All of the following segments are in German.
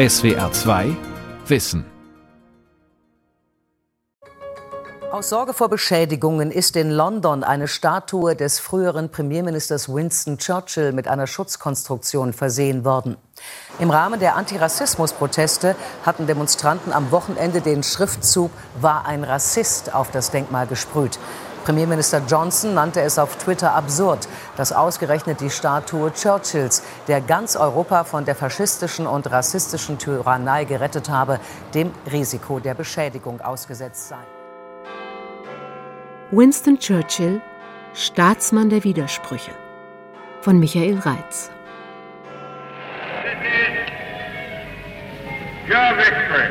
SWR 2 Wissen Aus Sorge vor Beschädigungen ist in London eine Statue des früheren Premierministers Winston Churchill mit einer Schutzkonstruktion versehen worden. Im Rahmen der Antirassismus-Proteste hatten Demonstranten am Wochenende den Schriftzug War ein Rassist auf das Denkmal gesprüht. Premierminister Johnson nannte es auf Twitter absurd, dass ausgerechnet die Statue Churchills, der ganz Europa von der faschistischen und rassistischen Tyrannei gerettet habe, dem Risiko der Beschädigung ausgesetzt sei. Winston Churchill, Staatsmann der Widersprüche von Michael Reitz. Your victory.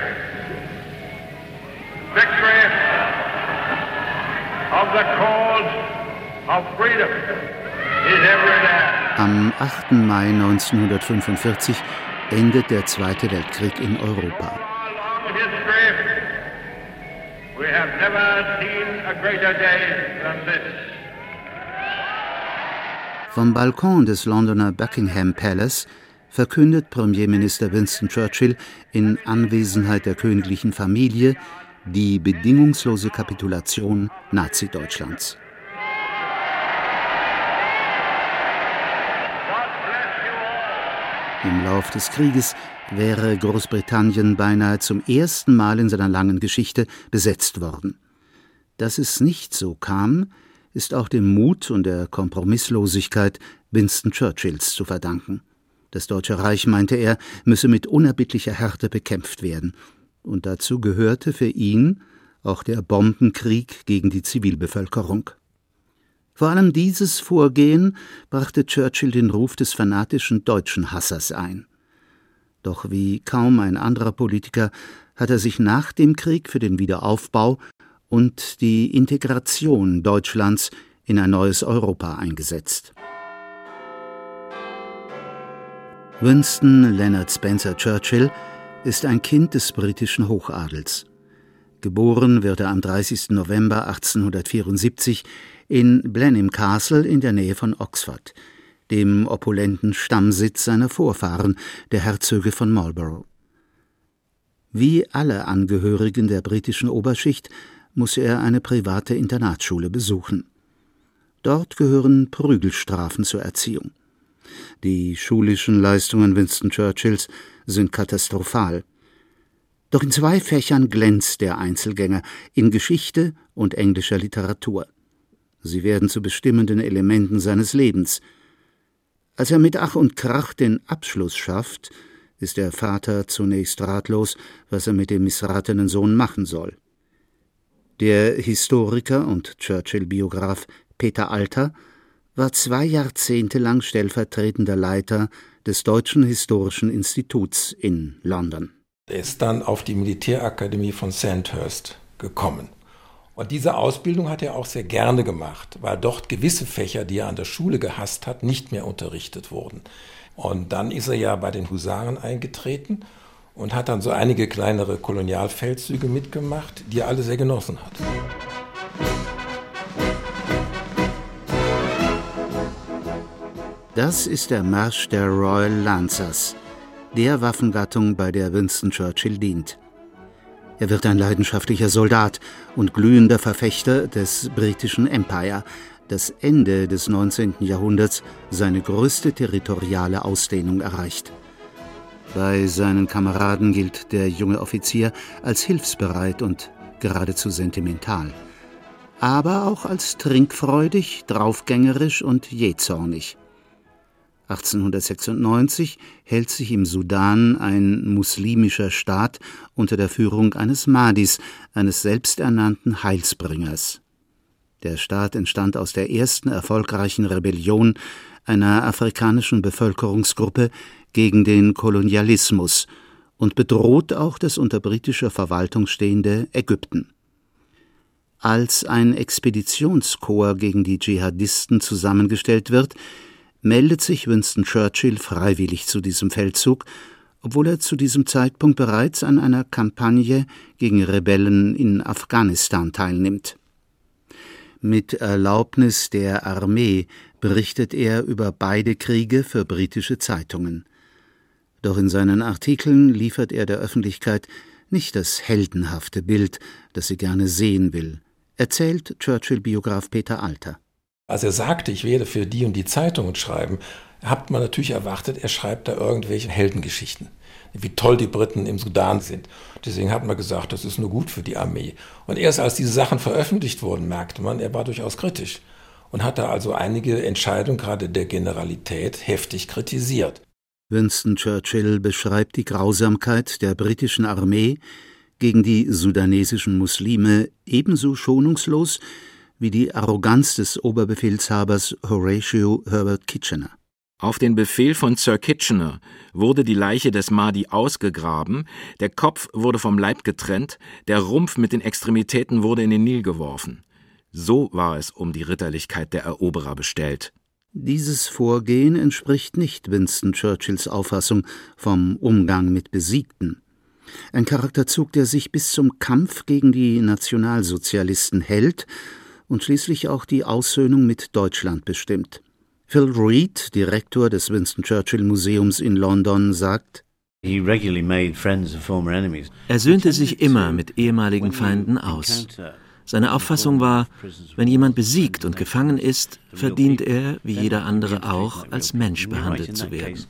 Victory of the cause of freedom is every day. Am 8. Mai 1945 endet der Zweite Weltkrieg in Europa. Vom Balkon des Londoner Buckingham Palace verkündet Premierminister Winston Churchill in Anwesenheit der königlichen Familie die bedingungslose Kapitulation Nazi-Deutschlands. Im Lauf des Krieges wäre Großbritannien beinahe zum ersten Mal in seiner langen Geschichte besetzt worden. Dass es nicht so kam, ist auch dem Mut und der Kompromisslosigkeit Winston Churchills zu verdanken. Das Deutsche Reich, meinte er, müsse mit unerbittlicher Härte bekämpft werden, und dazu gehörte für ihn auch der Bombenkrieg gegen die Zivilbevölkerung. Vor allem dieses Vorgehen brachte Churchill den Ruf des fanatischen deutschen Hassers ein. Doch wie kaum ein anderer Politiker hat er sich nach dem Krieg für den Wiederaufbau und die Integration Deutschlands in ein neues Europa eingesetzt. Winston Leonard Spencer Churchill ist ein Kind des britischen Hochadels. Geboren wird er am 30. November 1874 in Blenheim Castle in der Nähe von Oxford, dem opulenten Stammsitz seiner Vorfahren, der Herzöge von Marlborough. Wie alle Angehörigen der britischen Oberschicht muss er eine private Internatsschule besuchen. Dort gehören Prügelstrafen zur Erziehung. Die schulischen Leistungen Winston Churchills sind katastrophal. Doch in zwei Fächern glänzt der Einzelgänger, in Geschichte und englischer Literatur. Sie werden zu bestimmenden Elementen seines Lebens. Als er mit Ach und Krach den Abschluss schafft, ist der Vater zunächst ratlos, was er mit dem missratenen Sohn machen soll. Der Historiker und Churchill-Biograf Peter Alter war zwei Jahrzehnte lang stellvertretender Leiter des Deutschen Historischen Instituts in London. Er ist dann auf die Militärakademie von Sandhurst gekommen. Und diese Ausbildung hat er auch sehr gerne gemacht, weil dort gewisse Fächer, die er an der Schule gehasst hat, nicht mehr unterrichtet wurden. Und dann ist er ja bei den Husaren eingetreten und hat dann so einige kleinere Kolonialfeldzüge mitgemacht, die er alle sehr genossen hat. Das ist der Marsch der Royal Lancers, der Waffengattung, bei der Winston Churchill dient. Er wird ein leidenschaftlicher Soldat und glühender Verfechter des britischen Empire, das Ende des 19. Jahrhunderts seine größte territoriale Ausdehnung erreicht. Bei seinen Kameraden gilt der junge Offizier als hilfsbereit und geradezu sentimental, aber auch als trinkfreudig, draufgängerisch und jähzornig. 1896 hält sich im Sudan ein muslimischer Staat unter der Führung eines Mahdis, eines selbsternannten Heilsbringers. Der Staat entstand aus der ersten erfolgreichen Rebellion einer afrikanischen Bevölkerungsgruppe gegen den Kolonialismus und bedroht auch das unter britischer Verwaltung stehende Ägypten. Als ein Expeditionskorps gegen die Dschihadisten zusammengestellt wird, meldet sich Winston Churchill freiwillig zu diesem Feldzug, obwohl er zu diesem Zeitpunkt bereits an einer Kampagne gegen Rebellen in Afghanistan teilnimmt. Mit Erlaubnis der Armee berichtet er über beide Kriege für britische Zeitungen. Doch in seinen Artikeln liefert er der Öffentlichkeit nicht das heldenhafte Bild, das sie gerne sehen will, erzählt Churchill-Biograf Peter Alter. Als er sagte, ich werde für die und die Zeitungen schreiben, hat man natürlich erwartet, er schreibt da irgendwelche Heldengeschichten. Wie toll die Briten im Sudan sind. Deswegen hat man gesagt, das ist nur gut für die Armee. Und erst als diese Sachen veröffentlicht wurden, merkte man, er war durchaus kritisch und hat da also einige Entscheidungen gerade der Generalität heftig kritisiert. Winston Churchill beschreibt die Grausamkeit der britischen Armee gegen die sudanesischen Muslime ebenso schonungslos wie die Arroganz des Oberbefehlshabers Horatio Herbert Kitchener. Auf den Befehl von Sir Kitchener wurde die Leiche des Mahdi ausgegraben, der Kopf wurde vom Leib getrennt, der Rumpf mit den Extremitäten wurde in den Nil geworfen. So war es um die Ritterlichkeit der Eroberer bestellt. Dieses Vorgehen entspricht nicht Winston Churchills Auffassung vom Umgang mit Besiegten. Ein Charakterzug, der sich bis zum Kampf gegen die Nationalsozialisten hält und schließlich auch die Aussöhnung mit Deutschland bestimmt. Phil Reed, Direktor des Winston Churchill Museums in London, sagt, er söhnte sich immer mit ehemaligen Feinden aus. Seine Auffassung war, wenn jemand besiegt und gefangen ist, verdient er, wie jeder andere auch, als Mensch behandelt zu werden.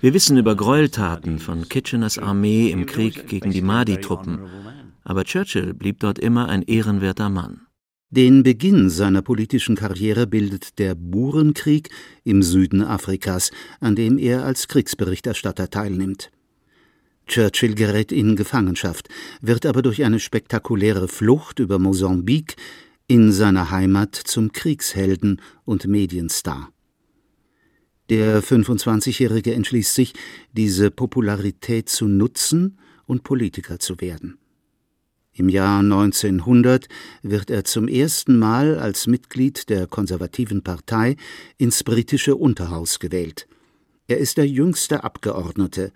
Wir wissen über Gräueltaten von Kitcheners Armee im Krieg gegen die Mahdi-Truppen, aber Churchill blieb dort immer ein ehrenwerter Mann. Den Beginn seiner politischen Karriere bildet der Burenkrieg im Süden Afrikas, an dem er als Kriegsberichterstatter teilnimmt. Churchill gerät in Gefangenschaft, wird aber durch eine spektakuläre Flucht über Mosambik in seiner Heimat zum Kriegshelden und Medienstar. Der 25-Jährige entschließt sich, diese Popularität zu nutzen und Politiker zu werden. Im Jahr 1900 wird er zum ersten Mal als Mitglied der konservativen Partei ins britische Unterhaus gewählt. Er ist der jüngste Abgeordnete,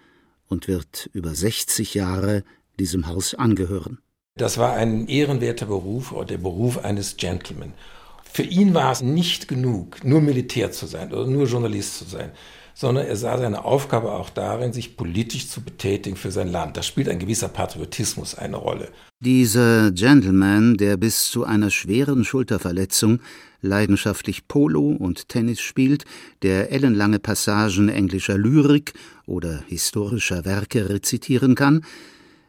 und wird über 60 Jahre diesem Haus angehören. Das war ein ehrenwerter Beruf oder der Beruf eines Gentleman. Für ihn war es nicht genug, nur Militär zu sein oder nur Journalist zu sein, sondern er sah seine Aufgabe auch darin, sich politisch zu betätigen für sein Land. Da spielt ein gewisser Patriotismus eine Rolle. Dieser Gentleman, der bis zu einer schweren Schulterverletzung leidenschaftlich Polo und Tennis spielt, der ellenlange Passagen englischer Lyrik oder historischer Werke rezitieren kann,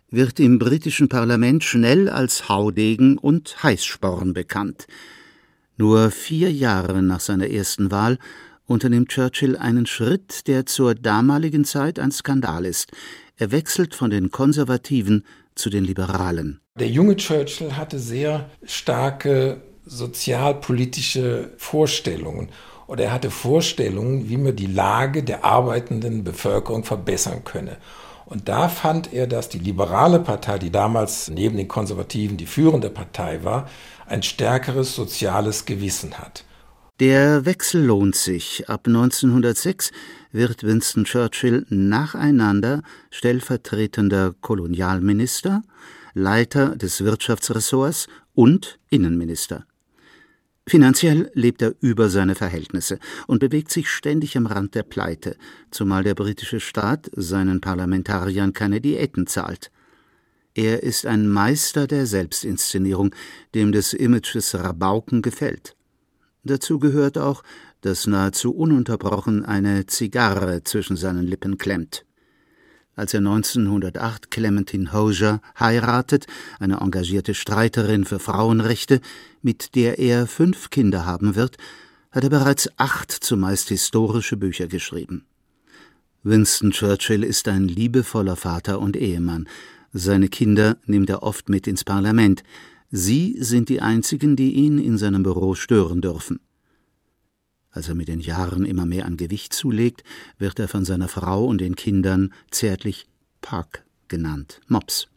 wird im britischen Parlament schnell als Haudegen und Heißsporn bekannt. Nur vier Jahre nach seiner ersten Wahl unternimmt Churchill einen Schritt, der zur damaligen Zeit ein Skandal ist. Er wechselt von den Konservativen zu den Liberalen. Der junge Churchill hatte sehr starke sozialpolitische Vorstellungen oder er hatte Vorstellungen, wie man die Lage der arbeitenden Bevölkerung verbessern könne. Und da fand er, dass die liberale Partei, die damals neben den Konservativen die führende Partei war, ein stärkeres soziales Gewissen hat. Der Wechsel lohnt sich. Ab 1906 wird Winston Churchill nacheinander stellvertretender Kolonialminister, Leiter des Wirtschaftsressorts und Innenminister. Finanziell lebt er über seine Verhältnisse und bewegt sich ständig am Rand der Pleite, zumal der britische Staat seinen Parlamentariern keine Diäten zahlt. Er ist ein Meister der Selbstinszenierung, dem des Images Rabauken gefällt. Dazu gehört auch, dass nahezu ununterbrochen eine Zigarre zwischen seinen Lippen klemmt. Als er 1908 Clementine Hosier heiratet, eine engagierte Streiterin für Frauenrechte, mit der er fünf Kinder haben wird, hat er bereits acht zumeist historische Bücher geschrieben. Winston Churchill ist ein liebevoller Vater und Ehemann. Seine Kinder nimmt er oft mit ins Parlament. Sie sind die einzigen, die ihn in seinem Büro stören dürfen. Als er mit den Jahren immer mehr an Gewicht zulegt, wird er von seiner Frau und den Kindern zärtlich Park genannt, Mops.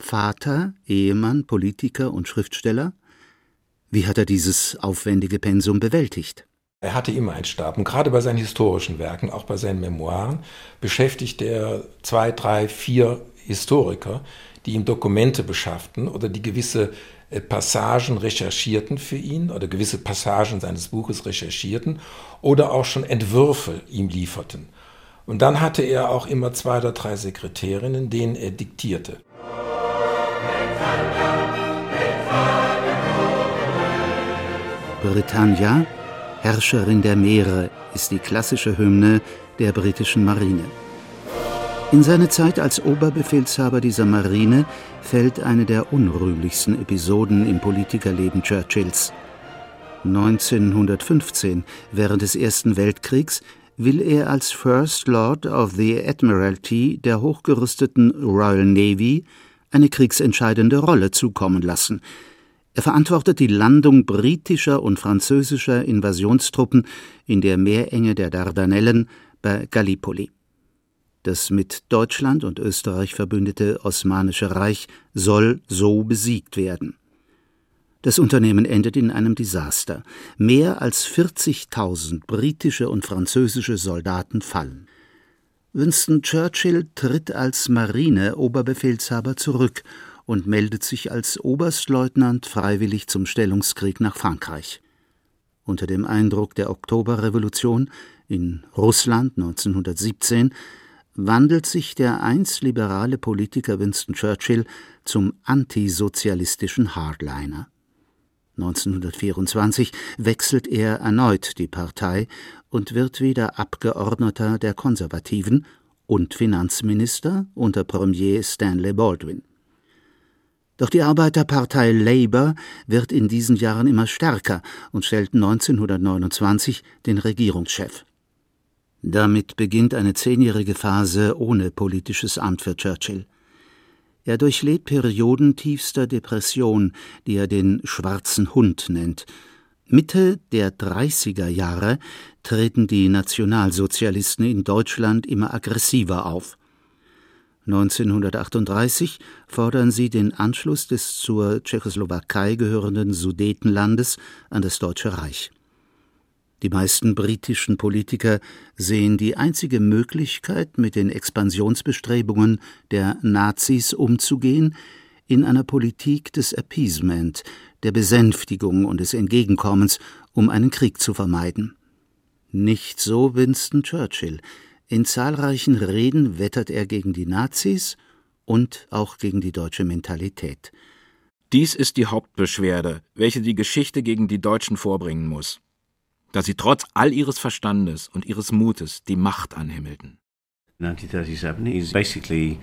Vater, Ehemann, Politiker und Schriftsteller? Wie hat er dieses aufwendige Pensum bewältigt? Er hatte immer einen Stab und gerade bei seinen historischen Werken, auch bei seinen Memoiren, beschäftigt er zwei, drei, vier Historiker, die ihm Dokumente beschafften oder die gewisse äh, Passagen recherchierten für ihn oder gewisse Passagen seines Buches recherchierten oder auch schon Entwürfe ihm lieferten. Und dann hatte er auch immer zwei oder drei Sekretärinnen, denen er diktierte. Britannia, Herrscherin der Meere, ist die klassische Hymne der britischen Marine. In seine Zeit als Oberbefehlshaber dieser Marine fällt eine der unrühmlichsten Episoden im Politikerleben Churchills. 1915, während des Ersten Weltkriegs, will er als First Lord of the Admiralty der hochgerüsteten Royal Navy eine kriegsentscheidende Rolle zukommen lassen. Er verantwortet die Landung britischer und französischer Invasionstruppen in der Meerenge der Dardanellen bei Gallipoli. Das mit Deutschland und Österreich verbündete Osmanische Reich soll so besiegt werden. Das Unternehmen endet in einem Desaster. Mehr als 40.000 britische und französische Soldaten fallen. Winston Churchill tritt als Marine-Oberbefehlshaber zurück und meldet sich als Oberstleutnant freiwillig zum Stellungskrieg nach Frankreich. Unter dem Eindruck der Oktoberrevolution in Russland 1917 wandelt sich der einst liberale Politiker Winston Churchill zum antisozialistischen Hardliner. 1924 wechselt er erneut die Partei und wird wieder Abgeordneter der Konservativen und Finanzminister unter Premier Stanley Baldwin. Doch die Arbeiterpartei Labour wird in diesen Jahren immer stärker und stellt 1929 den Regierungschef. Damit beginnt eine zehnjährige Phase ohne politisches Amt für Churchill. Er durchlebt Perioden tiefster Depression, die er den schwarzen Hund nennt. Mitte der 30er Jahre treten die Nationalsozialisten in Deutschland immer aggressiver auf. 1938 fordern sie den Anschluss des zur Tschechoslowakei gehörenden Sudetenlandes an das Deutsche Reich. Die meisten britischen Politiker sehen die einzige Möglichkeit, mit den Expansionsbestrebungen der Nazis umzugehen, in einer Politik des Appeasement, der Besänftigung und des Entgegenkommens, um einen Krieg zu vermeiden. Nicht so Winston Churchill. In zahlreichen Reden wettert er gegen die Nazis und auch gegen die deutsche Mentalität. Dies ist die Hauptbeschwerde, welche die Geschichte gegen die Deutschen vorbringen muss dass sie trotz all ihres Verstandes und ihres Mutes die Macht anhimmelten. 1937 is basically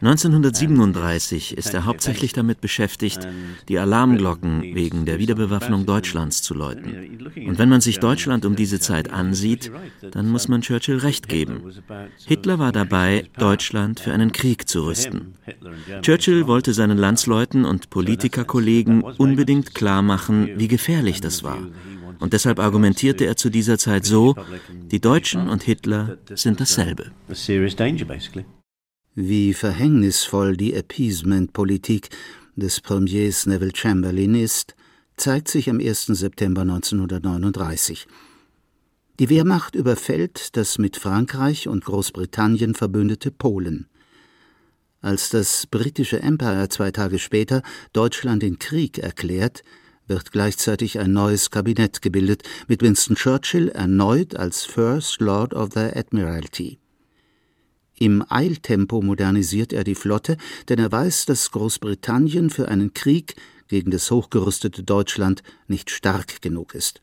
1937 ist er hauptsächlich damit beschäftigt, die Alarmglocken wegen der Wiederbewaffnung Deutschlands zu läuten. Und wenn man sich Deutschland um diese Zeit ansieht, dann muss man Churchill recht geben. Hitler war dabei, Deutschland für einen Krieg zu rüsten. Churchill wollte seinen Landsleuten und Politikerkollegen unbedingt klar machen, wie gefährlich das war und deshalb argumentierte er zu dieser Zeit so, die Deutschen und Hitler sind dasselbe. Wie verhängnisvoll die Appeasement-Politik des Premiers Neville Chamberlain ist, zeigt sich am 1. September 1939. Die Wehrmacht überfällt das mit Frankreich und Großbritannien verbündete Polen. Als das britische Empire zwei Tage später Deutschland den Krieg erklärt, wird gleichzeitig ein neues Kabinett gebildet, mit Winston Churchill erneut als First Lord of the Admiralty. Im Eiltempo modernisiert er die Flotte, denn er weiß, dass Großbritannien für einen Krieg gegen das hochgerüstete Deutschland nicht stark genug ist.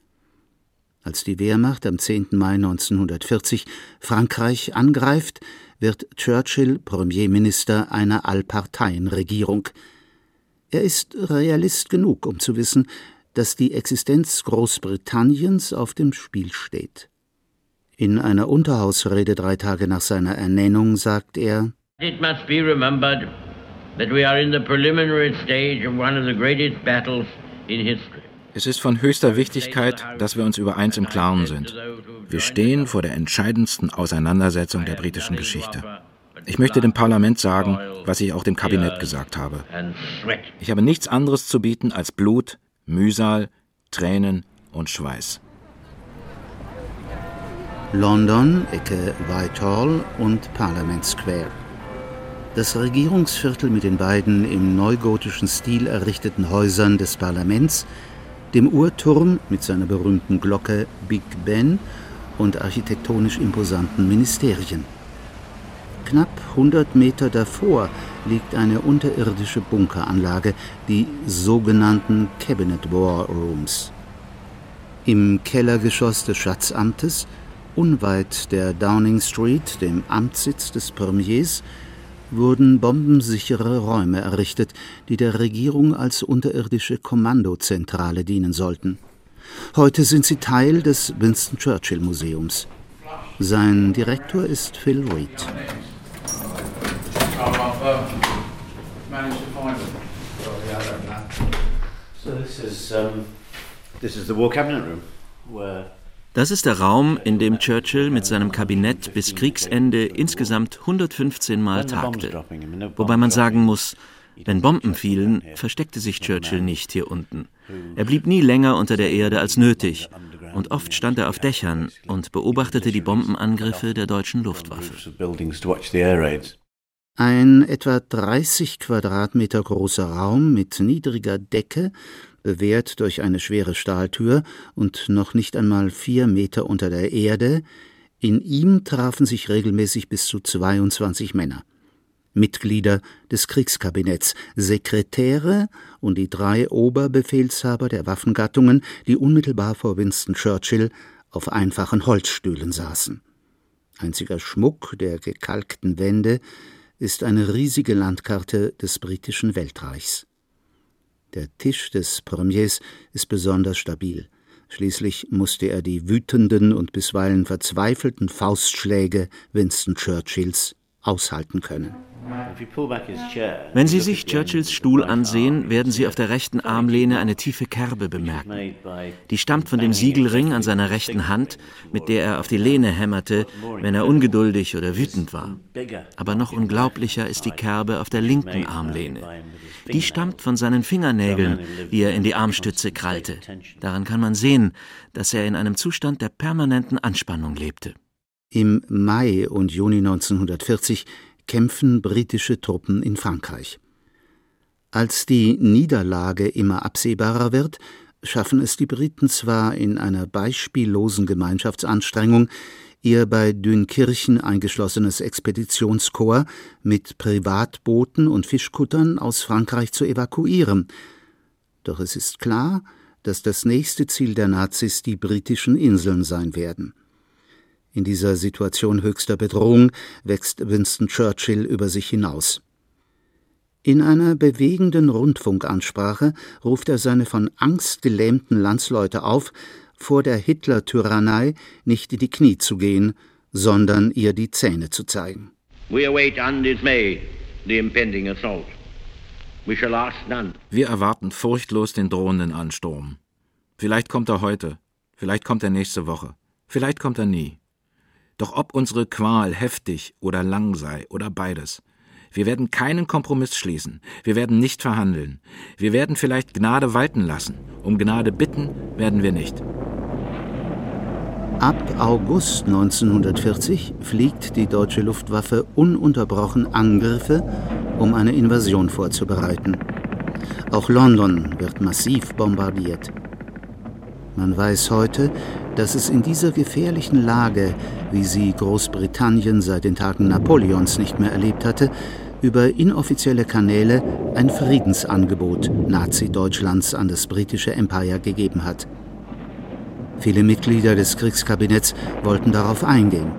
Als die Wehrmacht am 10. Mai 1940 Frankreich angreift, wird Churchill Premierminister einer Allparteienregierung. Er ist Realist genug, um zu wissen, dass die Existenz Großbritanniens auf dem Spiel steht. In einer Unterhausrede drei Tage nach seiner Ernennung sagt er It must be remembered that we are in the preliminary stage of one of the greatest battles in history. Es ist von höchster Wichtigkeit, dass wir uns über eins im Klaren sind. Wir stehen vor der entscheidendsten Auseinandersetzung der britischen Geschichte. Ich möchte dem Parlament sagen, was ich auch dem Kabinett gesagt habe. Ich habe nichts anderes zu bieten als Blut, Mühsal, Tränen und Schweiß. London, Ecke Whitehall und Parliament Square. Das Regierungsviertel mit den beiden im neugotischen Stil errichteten Häusern des Parlaments, dem Uhrturm mit seiner berühmten Glocke Big Ben und architektonisch imposanten Ministerien. Knapp 100 Meter davor liegt eine unterirdische Bunkeranlage, die sogenannten Cabinet War Rooms. Im Kellergeschoss des Schatzamtes, unweit der Downing Street, dem Amtssitz des Premiers, wurden bombensichere Räume errichtet, die der Regierung als unterirdische Kommandozentrale dienen sollten. Heute sind sie Teil des Winston Churchill Museums. Sein Direktor ist Phil Reed. Das ist der Raum, in dem Churchill mit seinem Kabinett bis Kriegsende insgesamt 115 Mal tagte. Wobei man sagen muss, wenn Bomben fielen, versteckte sich Churchill nicht hier unten. Er blieb nie länger unter der Erde als nötig und oft stand er auf Dächern und beobachtete die Bombenangriffe der deutschen Luftwaffe. Ein etwa 30 Quadratmeter großer Raum mit niedriger Decke, bewehrt durch eine schwere Stahltür und noch nicht einmal vier Meter unter der Erde, in ihm trafen sich regelmäßig bis zu 22 Männer. Mitglieder des Kriegskabinetts, Sekretäre und die drei Oberbefehlshaber der Waffengattungen, die unmittelbar vor Winston Churchill auf einfachen Holzstühlen saßen. Einziger Schmuck der gekalkten Wände ist eine riesige Landkarte des britischen Weltreichs. Der Tisch des Premiers ist besonders stabil. Schließlich musste er die wütenden und bisweilen verzweifelten Faustschläge Winston Churchills aushalten können. Wenn Sie sich Churchills Stuhl ansehen, werden Sie auf der rechten Armlehne eine tiefe Kerbe bemerken. Die stammt von dem Siegelring an seiner rechten Hand, mit der er auf die Lehne hämmerte, wenn er ungeduldig oder wütend war. Aber noch unglaublicher ist die Kerbe auf der linken Armlehne. Die stammt von seinen Fingernägeln, die er in die Armstütze krallte. Daran kann man sehen, dass er in einem Zustand der permanenten Anspannung lebte. Im Mai und Juni 1940 kämpfen britische Truppen in Frankreich. Als die Niederlage immer absehbarer wird, schaffen es die Briten zwar in einer beispiellosen Gemeinschaftsanstrengung, ihr bei Dünkirchen eingeschlossenes Expeditionskorps mit Privatbooten und Fischkuttern aus Frankreich zu evakuieren. Doch es ist klar, dass das nächste Ziel der Nazis die britischen Inseln sein werden. In dieser Situation höchster Bedrohung wächst Winston Churchill über sich hinaus. In einer bewegenden Rundfunkansprache ruft er seine von Angst gelähmten Landsleute auf, vor der Hitler-Tyrannei nicht in die Knie zu gehen, sondern ihr die Zähne zu zeigen. Wir erwarten furchtlos den drohenden Ansturm. Vielleicht kommt er heute, vielleicht kommt er nächste Woche, vielleicht kommt er nie. Doch ob unsere Qual heftig oder lang sei oder beides, wir werden keinen Kompromiss schließen, wir werden nicht verhandeln, wir werden vielleicht Gnade walten lassen, um Gnade bitten werden wir nicht. Ab August 1940 fliegt die deutsche Luftwaffe ununterbrochen Angriffe, um eine Invasion vorzubereiten. Auch London wird massiv bombardiert. Man weiß heute, dass es in dieser gefährlichen Lage, wie sie Großbritannien seit den Tagen Napoleons nicht mehr erlebt hatte, über inoffizielle Kanäle ein Friedensangebot Nazi-Deutschlands an das britische Empire gegeben hat. Viele Mitglieder des Kriegskabinetts wollten darauf eingehen.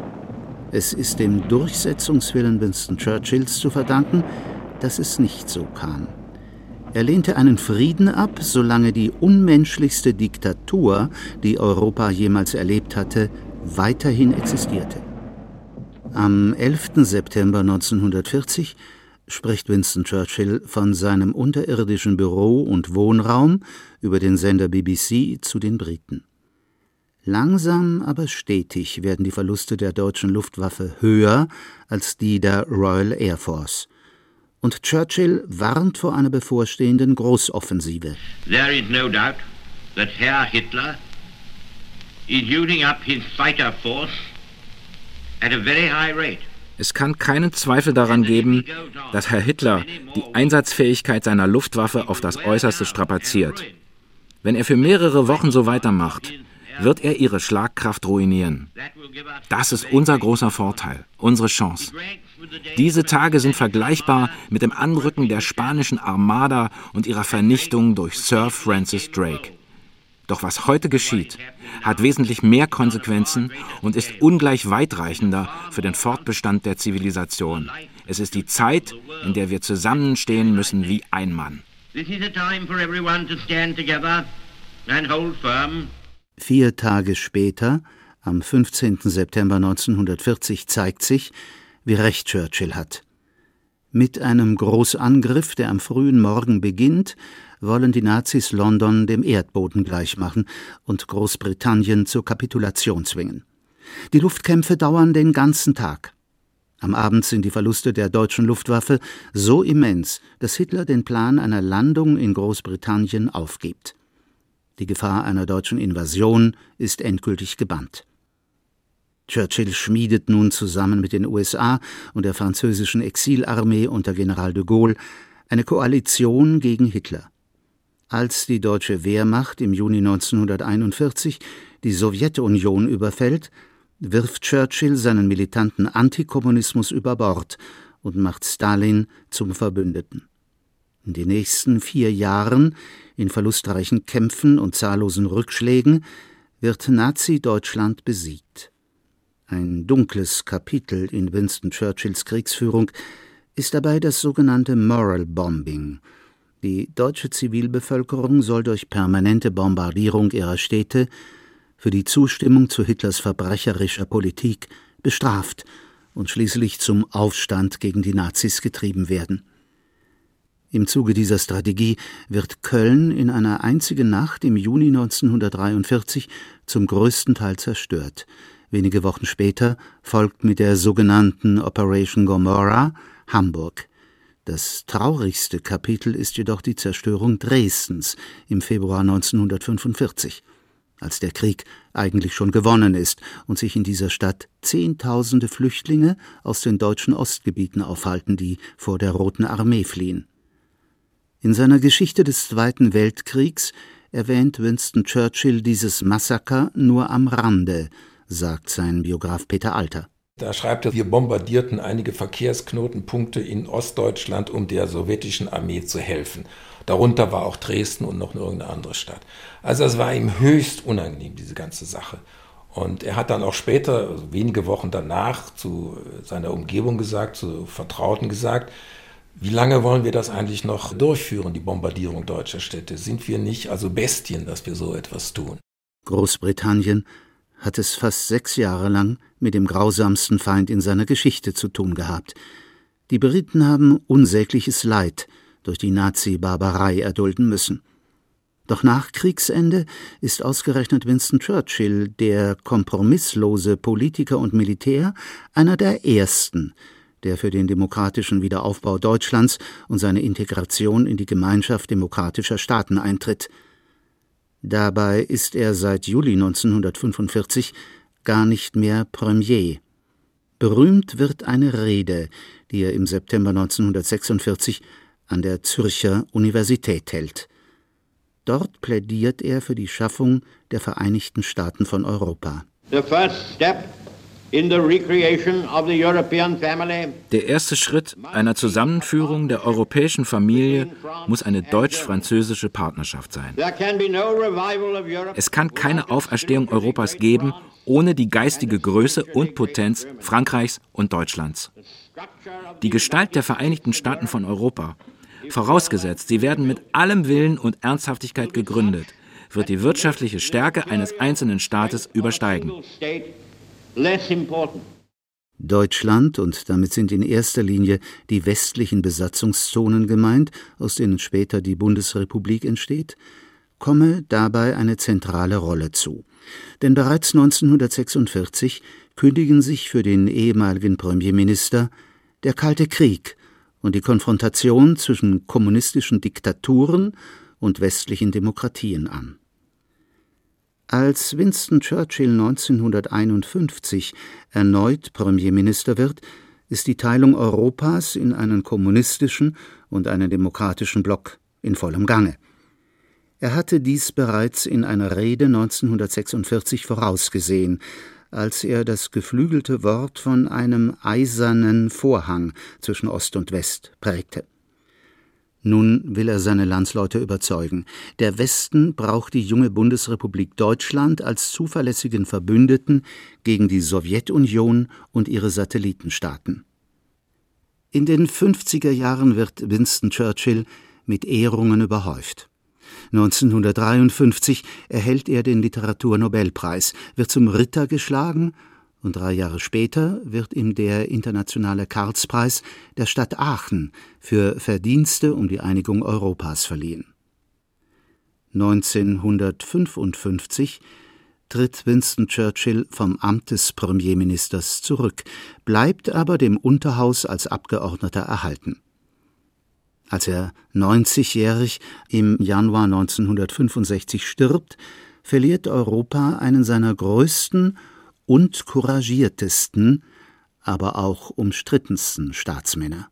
Es ist dem Durchsetzungswillen Winston Churchills zu verdanken, dass es nicht so kam. Er lehnte einen Frieden ab, solange die unmenschlichste Diktatur, die Europa jemals erlebt hatte, weiterhin existierte. Am 11. September 1940 spricht Winston Churchill von seinem unterirdischen Büro und Wohnraum über den Sender BBC zu den Briten. Langsam aber stetig werden die Verluste der deutschen Luftwaffe höher als die der Royal Air Force und Churchill warnt vor einer bevorstehenden Großoffensive. There is no doubt that Herr Hitler is using up his fighter force at a very high rate. Es kann keinen Zweifel daran geben, dass Herr Hitler die Einsatzfähigkeit seiner Luftwaffe auf das Äußerste strapaziert. Wenn er für mehrere Wochen so weitermacht, wird er ihre Schlagkraft ruinieren. Das ist unser großer Vorteil, unsere Chance. Diese Tage sind vergleichbar mit dem Anrücken der spanischen Armada und ihrer Vernichtung durch Sir Francis Drake. Doch was heute geschieht, hat wesentlich mehr Konsequenzen und ist ungleich weitreichender für den Fortbestand der Zivilisation. Es ist die Zeit, in der wir zusammenstehen müssen wie ein Mann. Vier Tage später, am 15. September 1940, zeigt sich, wie recht Churchill hat. Mit einem Großangriff, der am frühen Morgen beginnt, wollen die Nazis London dem Erdboden gleichmachen und Großbritannien zur Kapitulation zwingen. Die Luftkämpfe dauern den ganzen Tag. Am Abend sind die Verluste der deutschen Luftwaffe so immens, dass Hitler den Plan einer Landung in Großbritannien aufgibt. Die Gefahr einer deutschen Invasion ist endgültig gebannt. Churchill schmiedet nun zusammen mit den USA und der französischen Exilarmee unter General de Gaulle eine Koalition gegen Hitler. Als die deutsche Wehrmacht im Juni 1941 die Sowjetunion überfällt, wirft Churchill seinen militanten Antikommunismus über Bord und macht Stalin zum Verbündeten. In den nächsten vier Jahren, in verlustreichen Kämpfen und zahllosen Rückschlägen, wird Nazi-Deutschland besiegt. Ein dunkles Kapitel in Winston Churchills Kriegsführung ist dabei das sogenannte Moral Bombing. Die deutsche Zivilbevölkerung soll durch permanente Bombardierung ihrer Städte für die Zustimmung zu Hitlers verbrecherischer Politik bestraft und schließlich zum Aufstand gegen die Nazis getrieben werden. Im Zuge dieser Strategie wird Köln in einer einzigen Nacht im Juni 1943 zum größten Teil zerstört. Wenige Wochen später folgt mit der sogenannten Operation Gomorrah Hamburg. Das traurigste Kapitel ist jedoch die Zerstörung Dresdens im Februar 1945, als der Krieg eigentlich schon gewonnen ist und sich in dieser Stadt Zehntausende Flüchtlinge aus den deutschen Ostgebieten aufhalten, die vor der Roten Armee fliehen. In seiner Geschichte des Zweiten Weltkriegs erwähnt Winston Churchill dieses Massaker nur am Rande, sagt sein Biograf Peter Alter. Da schreibt er, wir bombardierten einige Verkehrsknotenpunkte in Ostdeutschland, um der sowjetischen Armee zu helfen. Darunter war auch Dresden und noch irgendeine andere Stadt. Also es war ihm höchst unangenehm, diese ganze Sache. Und er hat dann auch später, also wenige Wochen danach, zu seiner Umgebung gesagt, zu Vertrauten gesagt, wie lange wollen wir das eigentlich noch durchführen, die Bombardierung deutscher Städte? Sind wir nicht also Bestien, dass wir so etwas tun? Großbritannien hat es fast sechs Jahre lang mit dem grausamsten Feind in seiner Geschichte zu tun gehabt. Die Briten haben unsägliches Leid durch die Nazi-Barbarei erdulden müssen. Doch nach Kriegsende ist ausgerechnet Winston Churchill, der kompromisslose Politiker und Militär, einer der ersten, der für den demokratischen Wiederaufbau Deutschlands und seine Integration in die Gemeinschaft demokratischer Staaten eintritt – Dabei ist er seit Juli 1945 gar nicht mehr Premier. Berühmt wird eine Rede, die er im September 1946 an der Zürcher Universität hält. Dort plädiert er für die Schaffung der Vereinigten Staaten von Europa. The first step der erste Schritt einer Zusammenführung der europäischen Familie muss eine deutsch-französische Partnerschaft sein. Es kann keine Auferstehung Europas geben ohne die geistige Größe und Potenz Frankreichs und Deutschlands. Die Gestalt der Vereinigten Staaten von Europa, vorausgesetzt, sie werden mit allem Willen und Ernsthaftigkeit gegründet, wird die wirtschaftliche Stärke eines einzelnen Staates übersteigen less important. Deutschland, und damit sind in erster Linie die westlichen Besatzungszonen gemeint, aus denen später die Bundesrepublik entsteht, komme dabei eine zentrale Rolle zu. Denn bereits 1946 kündigen sich für den ehemaligen Premierminister der Kalte Krieg und die Konfrontation zwischen kommunistischen Diktaturen und westlichen Demokratien an. Als Winston Churchill 1951 erneut Premierminister wird, ist die Teilung Europas in einen kommunistischen und einen demokratischen Block in vollem Gange. Er hatte dies bereits in einer Rede 1946 vorausgesehen, als er das geflügelte Wort von einem eisernen Vorhang zwischen Ost und West prägte. Nun will er seine Landsleute überzeugen. Der Westen braucht die junge Bundesrepublik Deutschland als zuverlässigen Verbündeten gegen die Sowjetunion und ihre Satellitenstaaten. In den 50er Jahren wird Winston Churchill mit Ehrungen überhäuft. 1953 erhält er den Literaturnobelpreis, wird zum Ritter geschlagen und drei Jahre später wird ihm der Internationale Karlspreis der Stadt Aachen für Verdienste um die Einigung Europas verliehen. 1955 tritt Winston Churchill vom Amt des Premierministers zurück, bleibt aber dem Unterhaus als Abgeordneter erhalten. Als er 90-jährig im Januar 1965 stirbt, verliert Europa einen seiner größten und couragiertesten, aber auch umstrittensten Staatsmänner.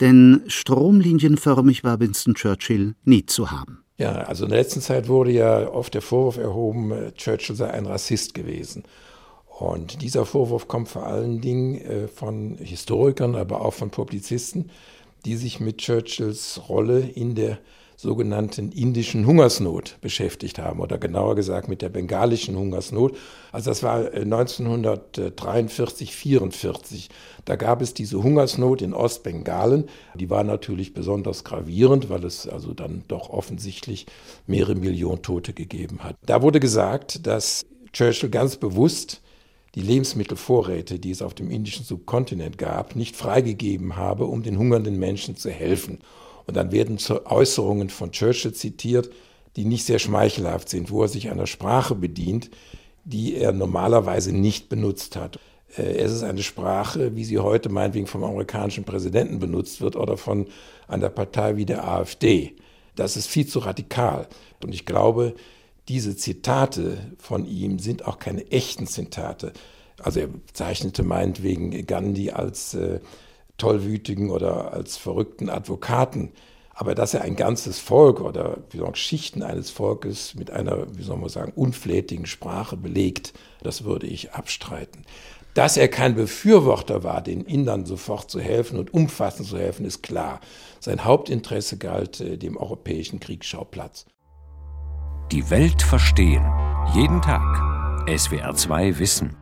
Denn stromlinienförmig war Winston Churchill nie zu haben. Ja, also in der letzten Zeit wurde ja oft der Vorwurf erhoben, äh, Churchill sei ein Rassist gewesen. Und dieser Vorwurf kommt vor allen Dingen äh, von Historikern, aber auch von Publizisten, die sich mit Churchills Rolle in der sogenannten indischen Hungersnot beschäftigt haben oder genauer gesagt mit der bengalischen Hungersnot. Also das war 1943, äh, 44. Da gab es diese Hungersnot in Ostbengalen. Die war natürlich besonders gravierend, weil es also dann doch offensichtlich mehrere Millionen Tote gegeben hat. Da wurde gesagt, dass Churchill ganz bewusst die Lebensmittelvorräte, die es auf dem indischen Subkontinent gab, nicht freigegeben habe, um den hungernden Menschen zu helfen. Und dann werden Äußerungen von Churchill zitiert, die nicht sehr schmeichelhaft sind, wo er sich einer Sprache bedient, die er normalerweise nicht benutzt hat. Äh, es ist eine Sprache, wie sie heute meinetwegen vom amerikanischen Präsidenten benutzt wird oder von einer Partei wie der AfD. Das ist viel zu radikal. Und ich glaube, diese Zitate von ihm sind auch keine echten Zitate. Also er zeichnete meinetwegen Gandhi als äh, tollwütigen oder als verrückten Advokaten. Aber dass er ein ganzes Volk oder wie sagen, Schichten eines Volkes mit einer, wie soll man sagen, unflätigen Sprache belegt, das würde ich abstreiten. Dass er kein Befürworter war, den Indern sofort zu helfen und umfassend zu helfen, ist klar. Sein Hauptinteresse galt äh, dem europäischen Kriegsschauplatz. Die Welt verstehen. Jeden Tag. SWR 2 Wissen.